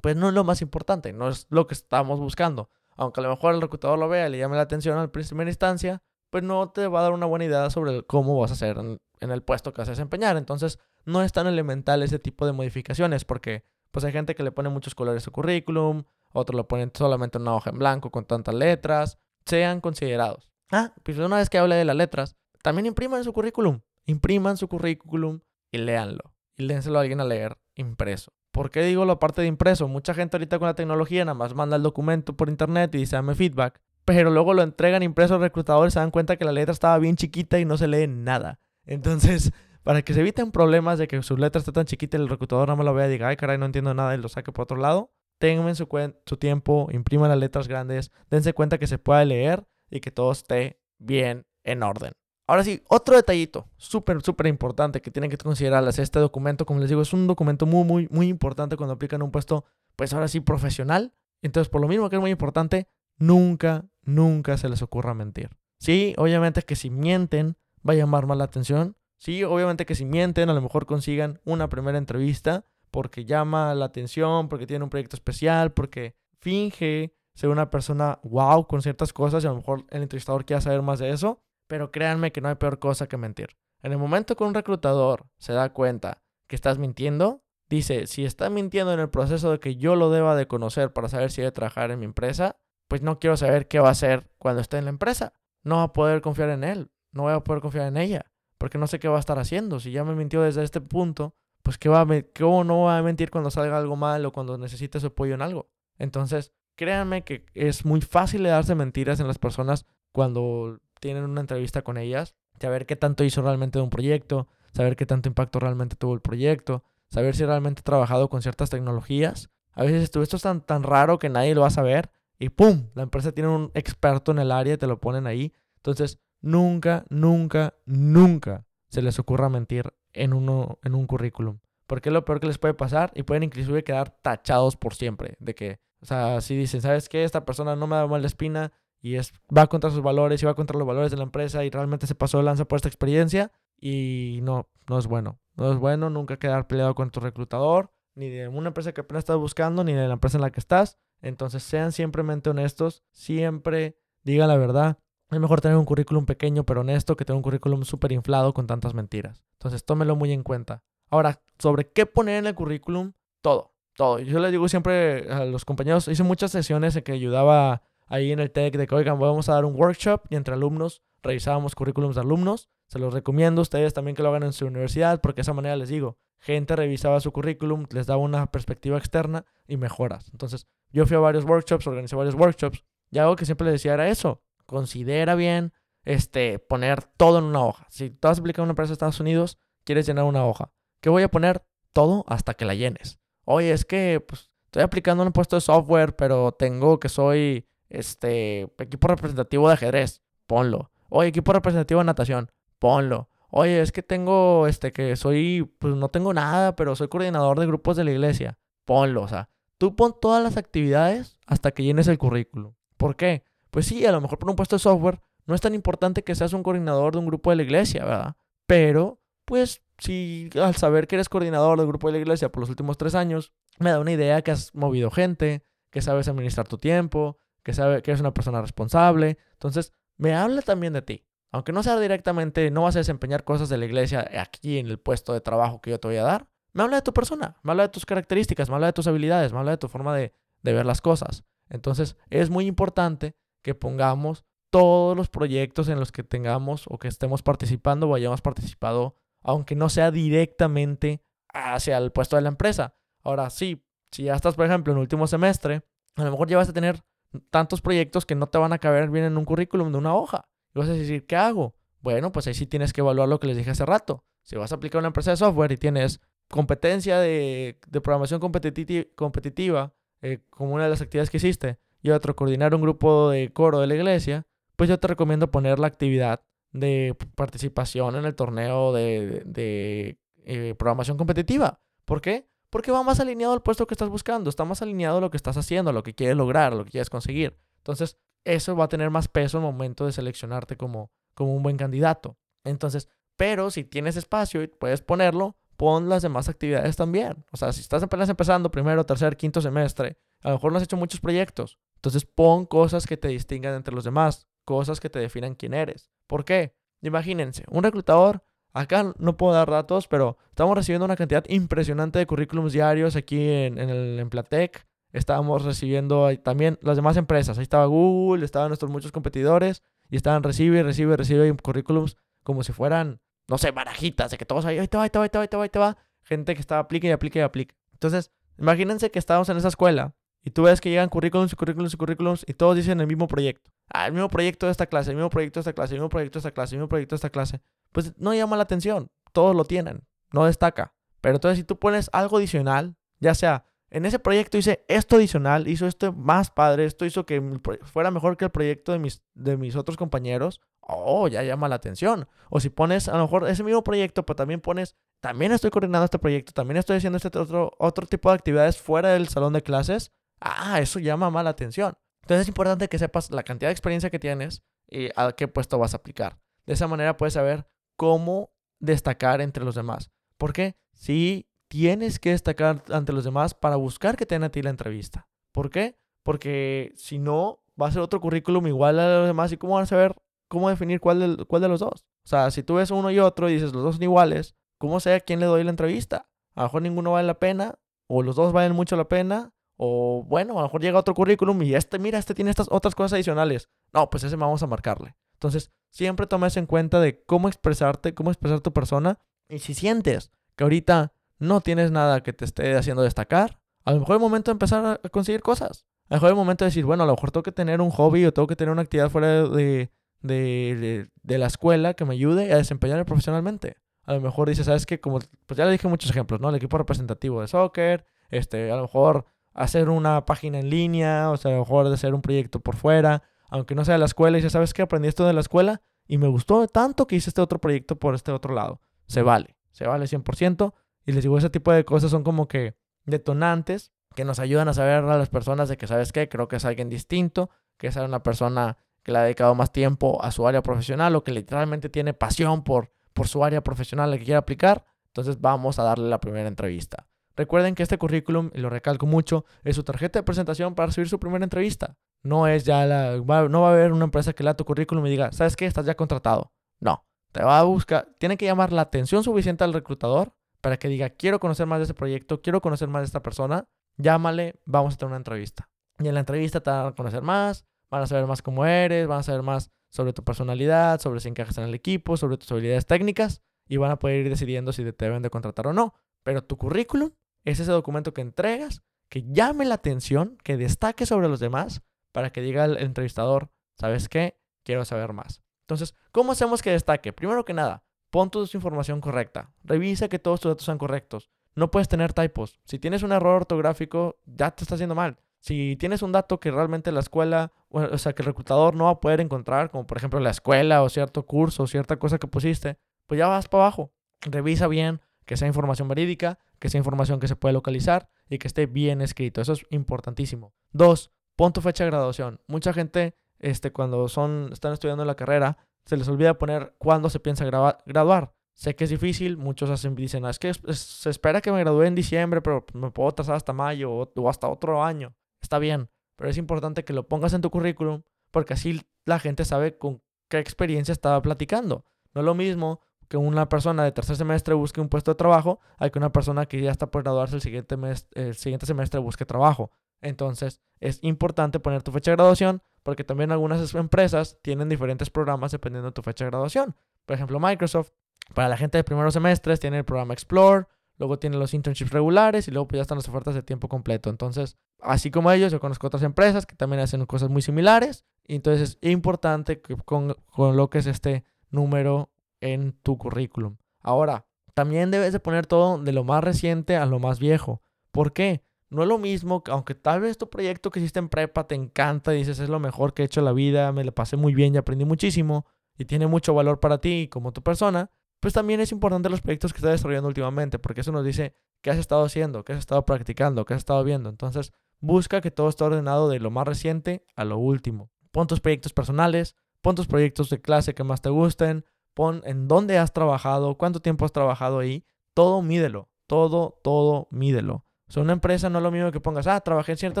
pues no es lo más importante, no es lo que estamos buscando. Aunque a lo mejor el reclutador lo vea y le llame la atención a primera instancia, pues no te va a dar una buena idea sobre cómo vas a hacer en, el puesto que vas a desempeñar. Entonces, no es tan elemental ese tipo de modificaciones, porque pues hay gente que le pone muchos colores a su currículum, otros lo ponen solamente en una hoja en blanco con tantas letras. Sean considerados. Ah, pues una vez que hable de las letras, también impriman su currículum. Impriman su currículum y léanlo. Y léenselo a alguien a leer impreso. ¿Por qué digo la parte de impreso? Mucha gente ahorita con la tecnología nada más manda el documento por internet y dice dame feedback. Pero luego lo entregan impreso al reclutador y se dan cuenta que la letra estaba bien chiquita y no se lee nada. Entonces, para que se eviten problemas de que su letra esté tan chiquita y el reclutador no me lo vea y diga, ay caray, no entiendo nada y lo saque por otro lado, tengan su, su tiempo, impriman las letras grandes, dense cuenta que se puede leer y que todo esté bien en orden. Ahora sí, otro detallito súper, súper importante que tienen que considerar es este documento, como les digo, es un documento muy, muy, muy importante cuando aplican un puesto, pues ahora sí, profesional. Entonces, por lo mismo que es muy importante, nunca, nunca se les ocurra mentir. Sí, obviamente que si mienten va a llamar más la atención, Sí, obviamente que si mienten, a lo mejor consigan una primera entrevista porque llama la atención, porque tiene un proyecto especial, porque finge ser una persona wow con ciertas cosas y a lo mejor el entrevistador quiera saber más de eso. Pero créanme que no hay peor cosa que mentir. En el momento que un reclutador se da cuenta que estás mintiendo, dice, si está mintiendo en el proceso de que yo lo deba de conocer para saber si debe trabajar en mi empresa, pues no quiero saber qué va a hacer cuando esté en la empresa. No va a poder confiar en él, no voy a poder confiar en ella, porque no sé qué va a estar haciendo. Si ya me mintió desde este punto, pues ¿qué va a ¿cómo no va a mentir cuando salga algo mal o cuando necesite su apoyo en algo? Entonces, créanme que es muy fácil de darse mentiras en las personas cuando tienen una entrevista con ellas, saber qué tanto hizo realmente de un proyecto, saber qué tanto impacto realmente tuvo el proyecto, saber si realmente ha trabajado con ciertas tecnologías. A veces esto, esto es tan, tan raro que nadie lo va a saber y ¡pum! La empresa tiene un experto en el área y te lo ponen ahí. Entonces, nunca, nunca, nunca se les ocurra mentir en, uno, en un currículum. Porque es lo peor que les puede pasar y pueden inclusive quedar tachados por siempre. De que, o sea, si dicen, ¿sabes qué? Esta persona no me da mal la espina y es, va contra sus valores y va contra los valores de la empresa y realmente se pasó de lanza por esta experiencia y no, no es bueno. No es bueno nunca quedar peleado con tu reclutador, ni de una empresa que apenas estás buscando, ni de la empresa en la que estás. Entonces sean simplemente honestos, siempre digan la verdad. Es mejor tener un currículum pequeño pero honesto que tener un currículum súper inflado con tantas mentiras. Entonces tómelo muy en cuenta. Ahora, sobre qué poner en el currículum, todo, todo. Yo les digo siempre a los compañeros, hice muchas sesiones en que ayudaba ahí en el TEC de que, oigan, vamos a dar un workshop y entre alumnos revisábamos currículums de alumnos. Se los recomiendo a ustedes también que lo hagan en su universidad porque de esa manera les digo, gente revisaba su currículum, les daba una perspectiva externa y mejoras. Entonces, yo fui a varios workshops, organizé varios workshops y algo que siempre les decía era eso, considera bien este, poner todo en una hoja. Si tú vas a aplicar una empresa de Estados Unidos, quieres llenar una hoja. ¿Qué voy a poner? Todo hasta que la llenes. Oye, es que pues, estoy aplicando un puesto de software, pero tengo que soy este equipo representativo de ajedrez. Ponlo. Oye, equipo representativo de natación, ponlo. Oye, es que tengo, este, que soy, pues no tengo nada, pero soy coordinador de grupos de la iglesia, ponlo. O sea, tú pon todas las actividades hasta que llenes el currículum. ¿Por qué? Pues sí, a lo mejor por un puesto de software no es tan importante que seas un coordinador de un grupo de la iglesia, ¿verdad? Pero, pues, si al saber que eres coordinador del grupo de la iglesia por los últimos tres años, me da una idea que has movido gente, que sabes administrar tu tiempo, que sabes que eres una persona responsable. Entonces, me habla también de ti. Aunque no sea directamente, no vas a desempeñar cosas de la iglesia aquí en el puesto de trabajo que yo te voy a dar. Me habla de tu persona, me habla de tus características, me habla de tus habilidades, me habla de tu forma de, de ver las cosas. Entonces, es muy importante que pongamos todos los proyectos en los que tengamos o que estemos participando o hayamos participado, aunque no sea directamente hacia el puesto de la empresa. Ahora sí, si ya estás, por ejemplo, en último semestre, a lo mejor ya vas a tener tantos proyectos que no te van a caber bien en un currículum de una hoja. Y vas a decir, ¿qué hago? Bueno, pues ahí sí tienes que evaluar lo que les dije hace rato. Si vas a aplicar una empresa de software y tienes competencia de, programación competitiva eh, como una de las actividades que hiciste y otro, coordinar un grupo de coro de la iglesia, pues yo te recomiendo poner la actividad de participación en el torneo de, eh, programación competitiva. ¿Por qué? Porque va más alineado al puesto que estás buscando, está más alineado a lo que estás haciendo, lo que quieres lograr, lo que quieres conseguir. Entonces, eso va a tener más peso al momento de seleccionarte como, como un buen candidato. Entonces, pero si tienes espacio y puedes ponerlo, pon las demás actividades también. O sea, si estás apenas empezando primero, tercer, quinto semestre, a lo mejor no has hecho muchos proyectos. Entonces, pon cosas que te distingan entre los demás, cosas que te definan quién eres. ¿Por qué? Imagínense, un reclutador Acá no puedo dar datos, pero estamos recibiendo una cantidad impresionante de currículums diarios aquí en, el Emplatec. Estábamos recibiendo también las demás empresas. Ahí estaba Google, estaban nuestros muchos competidores y estaban recibe, recibe, recibe currículums como si fueran, no sé, barajitas, de que todos ahí, ahí te va, te va, ahí te va, ahí te va, ahí te va. Gente que estaba aplique y aplique y aplique. Entonces, imagínense que estábamos en esa escuela y tú ves que llegan currículums y currículums y currículums y todos dicen el mismo proyecto. Ah, el mismo proyecto de esta clase, el mismo proyecto de esta clase, el mismo proyecto de esta clase, el mismo proyecto de esta clase. Pues no llama la atención. Todos lo tienen. No destaca. Pero entonces si tú pones algo adicional, ya sea en ese proyecto hice esto adicional, hizo esto más padre, esto hizo que fuera mejor que el proyecto de mis, de mis otros compañeros, oh, ya llama la atención. O si pones a lo mejor ese mismo proyecto, pero también pones, también estoy coordinando este proyecto, también estoy haciendo este otro, otro tipo de actividades fuera del salón de clases, ah, eso llama más la atención. Entonces es importante que sepas la cantidad de experiencia que tienes y a qué puesto vas a aplicar. De esa manera puedes saber cómo destacar entre los demás. ¿Por qué? Sí, tienes que destacar ante los demás para buscar que tengan a ti la entrevista. ¿Por qué? Porque si no, va a ser otro currículum igual a los demás y cómo van a saber cómo definir cuál de, cuál de los dos. O sea, si tú ves uno y otro y dices los dos son iguales, ¿cómo sé a quién le doy la entrevista? A lo mejor ninguno vale la pena, o los dos valen mucho la pena, o bueno, a lo mejor llega otro currículum y este, mira, este tiene estas otras cosas adicionales. No, pues ese vamos a marcarle. Entonces, siempre tomes en cuenta de cómo expresarte, cómo expresar tu persona. Y si sientes que ahorita no tienes nada que te esté haciendo destacar, a lo mejor es momento de empezar a conseguir cosas. A lo mejor es momento de decir, bueno, a lo mejor tengo que tener un hobby o tengo que tener una actividad fuera de, de, de, la escuela que me ayude a desempeñarme profesionalmente. A lo mejor dices, ¿sabes qué? Como, pues ya le dije muchos ejemplos, ¿no? El equipo representativo de soccer, este, a lo mejor hacer una página en línea, o sea, a lo mejor hacer un proyecto por fuera, aunque no sea de la escuela, y ya sabes que aprendí esto de la escuela y me gustó tanto que hice este otro proyecto por este otro lado. Se vale, se vale 100%. Y les digo, ese tipo de cosas son como que detonantes que nos ayudan a saber a las personas de que, ¿sabes qué? Creo que es alguien distinto, que es una persona que le ha dedicado más tiempo a su área profesional o que literalmente tiene pasión por, por su área profesional la que quiere aplicar. Entonces vamos a darle la primera entrevista. Recuerden que este currículum, y lo recalco mucho, es su tarjeta de presentación para recibir su primera entrevista. No es ya la. no va a haber una empresa que lea tu currículum y diga, ¿sabes qué? Estás ya contratado. No. Te va a buscar. Tiene que llamar la atención suficiente al reclutador para que diga, quiero conocer más de ese proyecto, quiero conocer más de esta persona. Llámale, vamos a tener una entrevista. Y en la entrevista te van a conocer más, van a saber más cómo eres, van a saber más sobre tu personalidad, sobre si encajas en el equipo, sobre tus habilidades técnicas y van a poder ir decidiendo si te deben de contratar o no. Pero tu currículum es ese documento que entregas, que llame la atención, que destaque sobre los demás, para que diga el entrevistador, ¿sabes qué? Quiero saber más. Entonces, ¿cómo hacemos que destaque? Primero que nada, pon tu información correcta. Revisa que todos tus datos sean correctos. No puedes tener typos. Si tienes un error ortográfico, ya te está haciendo mal. Si tienes un dato que realmente la escuela, o sea, que el reclutador no va a poder encontrar, como por ejemplo la escuela o cierto curso o cierta cosa que pusiste, pues ya vas para abajo. Revisa bien que sea información verídica, que sea información que se puede localizar y que esté bien escrito. Eso es importantísimo. Dos, pon tu fecha de graduación. Mucha gente, este, cuando son, están estudiando la carrera, se les olvida poner cuándo se piensa graduar. Sé que es difícil, muchos hacen, dicen, ah, es que se espera que me gradúe en diciembre, pero me puedo trazar hasta mayo o, hasta otro año. Está bien, pero es importante que lo pongas en tu currículum porque así la gente sabe con qué experiencia estaba platicando. No es lo mismo que una persona de tercer semestre busque un puesto de trabajo hay que una persona que ya está por graduarse el siguiente, mes, el siguiente semestre busque trabajo. Entonces, es importante poner tu fecha de graduación porque también algunas empresas tienen diferentes programas dependiendo de tu fecha de graduación. Por ejemplo, Microsoft, para la gente de primeros semestres, tiene el programa Explore, luego tiene los internships regulares y luego pues ya están las ofertas de tiempo completo. Entonces, así como ellos, yo conozco otras empresas que también hacen cosas muy similares. Entonces es importante que con, coloques este número en tu currículum. Ahora, también debes de poner todo de lo más reciente a lo más viejo. ¿Por qué? No es lo mismo, aunque tal vez tu proyecto que hiciste en prepa te encanta y dices es lo mejor que he hecho en la vida, me lo pasé muy bien y aprendí muchísimo y tiene mucho valor para ti como tu persona, pues también es importante los proyectos que estás desarrollando últimamente, porque eso nos dice qué has estado haciendo, qué has estado practicando, qué has estado viendo. Entonces, busca que todo esté ordenado de lo más reciente a lo último. Pon tus proyectos personales, pon tus proyectos de clase que más te gusten, pon en dónde has trabajado, cuánto tiempo has trabajado ahí, todo mídelo, todo, todo mídelo. O sea, una empresa no es lo mismo que pongas, ah, trabajé en cierto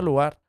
lugar.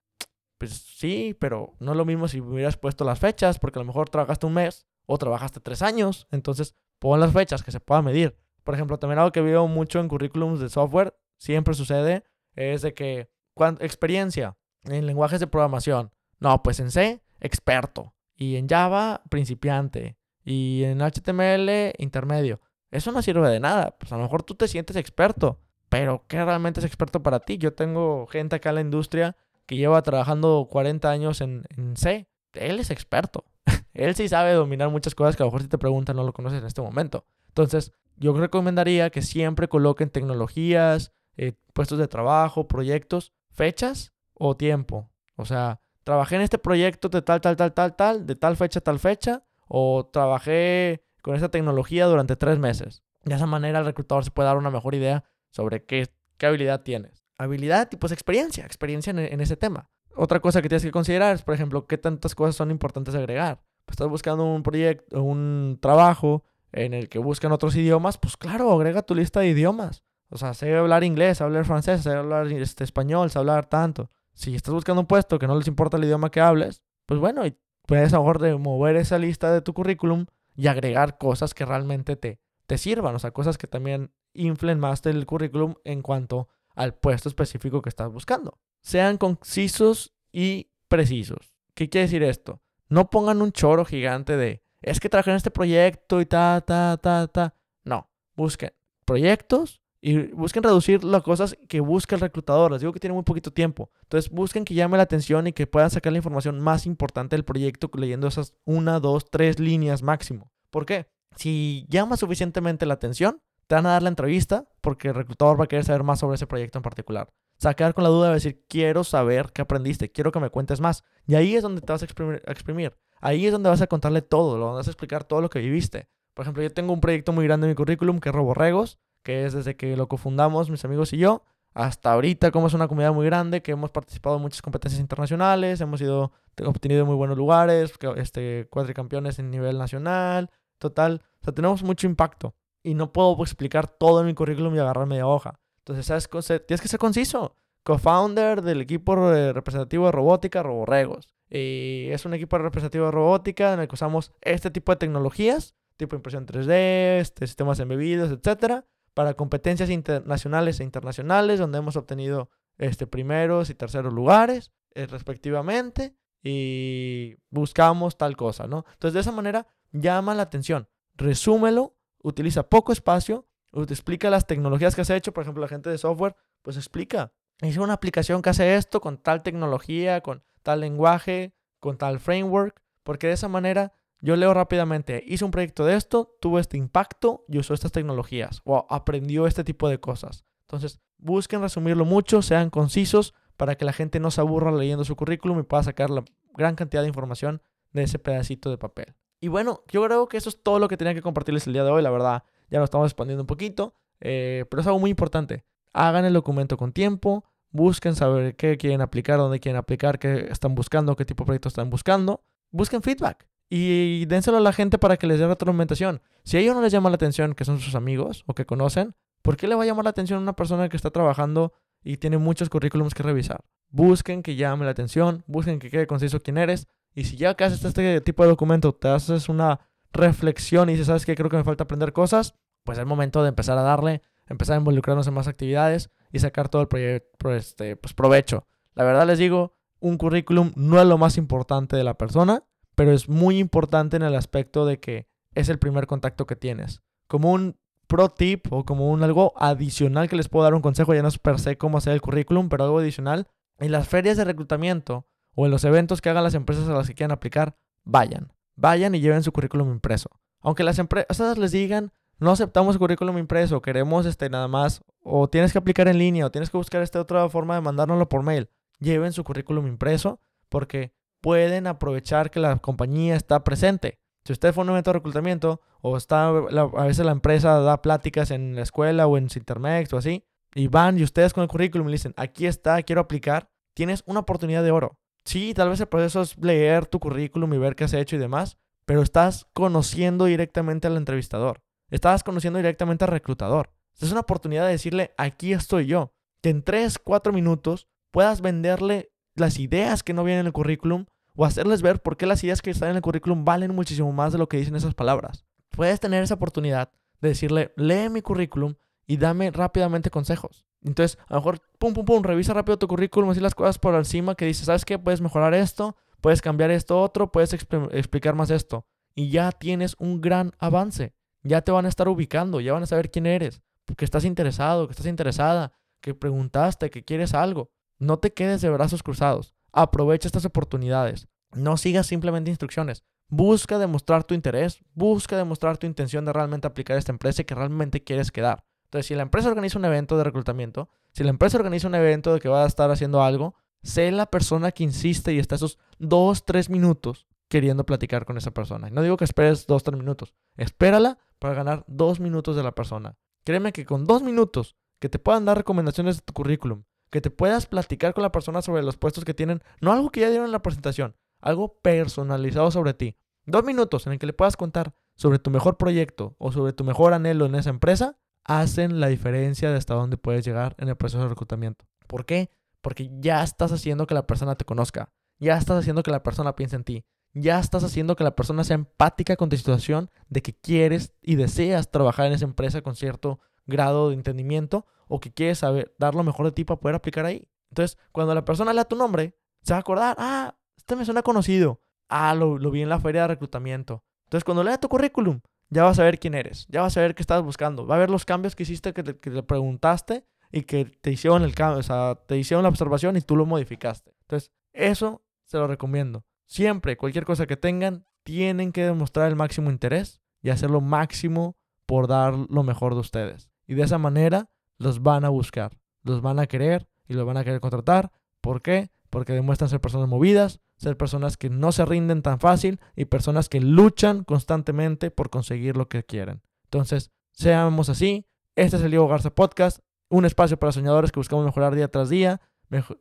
Pues sí, pero no es lo mismo si hubieras puesto las fechas, porque a lo mejor trabajaste un mes o trabajaste tres años. Entonces, pon las fechas que se pueda medir. Por ejemplo, también algo que veo mucho en currículums de software, siempre sucede, es de que, experiencia en lenguajes de programación. No, pues en C, experto. Y en Java, principiante y en HTML intermedio. Eso no sirve de nada. Pues a lo mejor tú te sientes experto, pero ¿qué realmente es experto para ti? Yo tengo gente acá en la industria que lleva trabajando 40 años en, C. Él es experto. Él sí sabe dominar muchas cosas que a lo mejor si te preguntan no lo conoces en este momento. Entonces, yo recomendaría que siempre coloquen tecnologías, eh, puestos de trabajo, proyectos, fechas o tiempo. O sea, trabajé en este proyecto de tal, tal, tal, tal, tal, de tal fecha, tal fecha, o trabajé con esta tecnología durante tres meses. De esa manera el reclutador se puede dar una mejor idea sobre qué, qué habilidad tienes. Habilidad y pues experiencia, experiencia en, ese tema. Otra cosa que tienes que considerar es, por ejemplo, qué tantas cosas son importantes agregar. Pues estás buscando un proyecto, un trabajo en el que buscan otros idiomas, pues claro, agrega tu lista de idiomas. O sea, sé hablar inglés, sé hablar francés, sé hablar este, español, sé hablar tanto. Si estás buscando un puesto que no les importa el idioma que hables, pues bueno, puedes a lo mejor de mover esa lista de tu currículum y agregar cosas que realmente te, te sirvan, o sea, cosas que también inflen más del currículum en cuanto al puesto específico que estás buscando. Sean concisos y precisos. ¿Qué quiere decir esto? No pongan un choro gigante de, es que trabajé en este proyecto y ta, ta, ta, ta. No, busquen proyectos y busquen reducir las cosas que busca el reclutador. Les digo que tiene muy poquito tiempo. Entonces busquen que llame la atención y que puedan sacar la información más importante del proyecto leyendo esas una, dos, tres líneas máximo. ¿Por qué? Si llama suficientemente la atención, te van a dar la entrevista porque el reclutador va a querer saber más sobre ese proyecto en particular. Sacar con la duda de decir, quiero saber qué aprendiste, quiero que me cuentes más. Y ahí es donde te vas a exprimir. Ahí es donde vas a contarle todo, lo vas a explicar todo lo que viviste. Por ejemplo, yo tengo un proyecto muy grande en mi currículum que es Roborregos, que es desde que lo cofundamos mis amigos y yo, hasta ahorita, como es una comunidad muy grande, que hemos participado en muchas competencias internacionales, hemos ido, obtenido muy buenos lugares, este, cuatricampeones en nivel nacional, total, o sea, tenemos mucho impacto. Y no puedo explicar todo en mi currículum y agarrar media hoja. Entonces, ¿sabes? Tienes que ser conciso. Co-founder del equipo representativo de robótica Roborregos. Y es un equipo representativo de robótica en el que usamos este tipo de tecnologías, tipo impresión 3D, este, sistemas embebidos, etcétera, para competencias internacionales e internacionales, donde hemos obtenido este, primeros y terceros lugares, eh, respectivamente, y buscamos tal cosa, ¿no? Entonces, de esa manera, llama la atención. Resúmelo, utiliza poco espacio, te explica las tecnologías que has hecho, por ejemplo, la gente de software, pues explica. Hice una aplicación que hace esto con tal tecnología, con tal lenguaje, con tal framework, porque de esa manera yo leo rápidamente, hice un proyecto de esto, tuvo este impacto y usó estas tecnologías o aprendió este tipo de cosas. Entonces, busquen resumirlo mucho, sean concisos para que la gente no se aburra leyendo su currículum y pueda sacar la gran cantidad de información de ese pedacito de papel. Y bueno, yo creo que eso es todo lo que tenía que compartirles el día de hoy, la verdad. Ya lo estamos expandiendo un poquito, eh, pero es algo muy importante. Hagan el documento con tiempo, busquen saber qué quieren aplicar, dónde quieren aplicar, qué están buscando, qué tipo de proyecto están buscando. Busquen feedback y dénselo a la gente para que les dé retroalimentación. Si a ellos no les llama la atención que son sus amigos o que conocen, ¿por qué le va a llamar la atención a una persona que está trabajando y tiene muchos currículums que revisar? Busquen que llame la atención, busquen que quede conciso quién eres. Y si ya que haces este tipo de documento, te haces una reflexión y dices, ¿sabes qué? Creo que me falta aprender cosas, pues es momento de empezar a darle, empezar a involucrarnos en más actividades y sacar todo el proyecto, este, pues, provecho. La verdad les digo, un currículum no es lo más importante de la persona, pero es muy importante en el aspecto de que es el primer contacto que tienes. Como un pro tip o como un algo adicional que les puedo dar un consejo, ya no es per se cómo hacer el currículum, pero algo adicional, en las ferias de reclutamiento o en los eventos que hagan las empresas a las que quieran aplicar, vayan. Vayan y lleven su currículum impreso. Aunque las empresas les digan, no aceptamos currículum impreso, queremos este nada más, o tienes que aplicar en línea, o tienes que buscar esta otra forma de mandárnoslo por mail. Lleven su currículum impreso porque pueden aprovechar que la compañía está presente. Si usted fue un evento de reclutamiento o está, a veces la empresa da pláticas en la escuela o en Cintermex o así, y van y ustedes con el currículum dicen, aquí está, quiero aplicar, tienes una oportunidad de oro. Sí, tal vez el proceso es leer tu currículum y ver qué has hecho y demás, pero estás conociendo directamente al entrevistador. Estás conociendo directamente al reclutador. Es una oportunidad de decirle, aquí estoy yo. Que en 3, 4 minutos puedas venderle las ideas que no vienen en el currículum o hacerles ver por qué las ideas que están en el currículum valen muchísimo más de lo que dicen esas palabras. Puedes tener esa oportunidad de decirle, lee mi currículum y dame rápidamente consejos. Entonces, a lo mejor, pum, pum, pum, revisa rápido tu currículum, así las cosas por encima que dices, ¿sabes qué? Puedes mejorar esto, puedes cambiar esto otro, puedes explicar más esto. Y ya tienes un gran avance. Ya te van a estar ubicando, ya van a saber quién eres, que estás interesado, que estás interesada, que preguntaste, que quieres algo. No te quedes de brazos cruzados. Aprovecha estas oportunidades. No sigas simplemente instrucciones. Busca demostrar tu interés, busca demostrar tu intención de realmente aplicar esta empresa y que realmente quieres quedar. Entonces, si la empresa organiza un evento de reclutamiento, si la empresa organiza un evento de que va a estar haciendo algo, sé la persona que insiste y está esos dos, tres minutos queriendo platicar con esa persona. no digo que esperes dos, tres minutos. Espérala para ganar dos minutos de la persona. Créeme que con dos minutos que te puedan dar recomendaciones de tu currículum, que te puedas platicar con la persona sobre los puestos que tienen, no algo que ya dieron en la presentación, algo personalizado sobre ti. Dos minutos en el que le puedas contar sobre tu mejor proyecto o sobre tu mejor anhelo en esa empresa, hacen la diferencia de hasta dónde puedes llegar en el proceso de reclutamiento. ¿Por qué? Porque ya estás haciendo que la persona te conozca, ya estás haciendo que la persona piense en ti, ya estás haciendo que la persona sea empática con tu situación de que quieres y deseas trabajar en esa empresa con cierto grado de entendimiento o que quieres saber dar lo mejor de ti para poder aplicar ahí. Entonces, cuando la persona lea tu nombre, se va a acordar, ah, este me suena conocido. Ah, lo, vi en la feria de reclutamiento. Entonces, cuando lea tu currículum, ya vas a ver quién eres, ya vas a ver qué estás buscando, va a ver los cambios que hiciste, que, que le preguntaste y que te hicieron el cambio, o sea, te hicieron la observación y tú lo modificaste. Entonces, eso se lo recomiendo. Siempre, cualquier cosa que tengan, tienen que demostrar el máximo interés y hacer lo máximo por dar lo mejor de ustedes. Y de esa manera los van a buscar, los van a querer y los van a querer contratar. ¿Por qué? Porque demuestran ser personas movidas, ser personas que no se rinden tan fácil y personas que luchan constantemente por conseguir lo que quieren. Entonces, seamos así. Este es el Diego Garza Podcast, un espacio para soñadores que buscamos mejorar día tras día,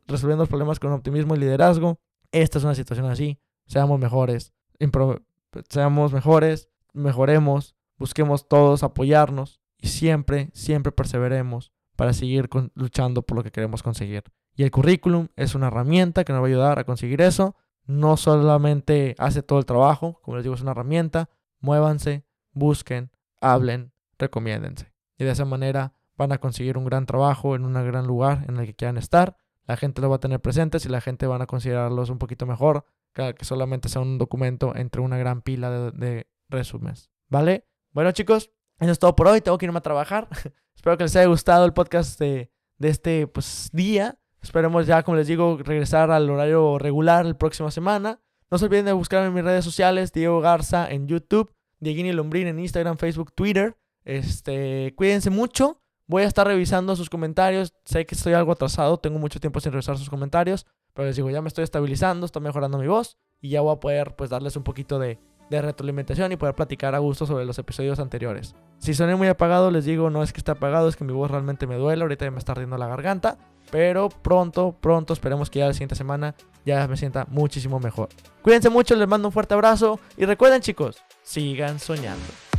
resolviendo los problemas con optimismo y liderazgo. Esta es una situación así. Seamos mejores. seamos mejores. Mejoremos. Busquemos todos apoyarnos. Y siempre, siempre perseveremos para seguir luchando por lo que queremos conseguir. Y el currículum es una herramienta que nos va a ayudar a conseguir eso. No solamente hace todo el trabajo, como les digo, es una herramienta. Muévanse, busquen, hablen, recomiéndense. Y de esa manera van a conseguir un gran trabajo en un gran lugar en el que quieran estar la gente lo va a tener presentes y la gente van a considerarlos un poquito mejor que, solamente sea un documento entre una gran pila de, de resúmenes. ¿Vale? Bueno chicos, eso es todo por hoy. Tengo que irme a trabajar. Espero que les haya gustado el podcast de, de este pues, día. Esperemos ya, como les digo, regresar al horario regular la próxima semana. No se olviden de buscarme en mis redes sociales, Diego Garza en YouTube, Dieguini Lombrín en Instagram, Facebook, Twitter. Este, cuídense mucho. Voy a estar revisando sus comentarios. Sé que estoy algo atrasado, tengo mucho tiempo sin revisar sus comentarios, pero les digo, ya me estoy estabilizando, estoy mejorando mi voz y ya voy a poder pues darles un poquito de, de retroalimentación y poder platicar a gusto sobre los episodios anteriores. Si soné muy apagado, les digo, no es que esté apagado, es que mi voz realmente me duele, ahorita ya me está ardiendo la garganta, pero pronto, pronto, esperemos que ya la siguiente semana ya me sienta muchísimo mejor. Cuídense mucho, les mando un fuerte abrazo y recuerden chicos, sigan soñando.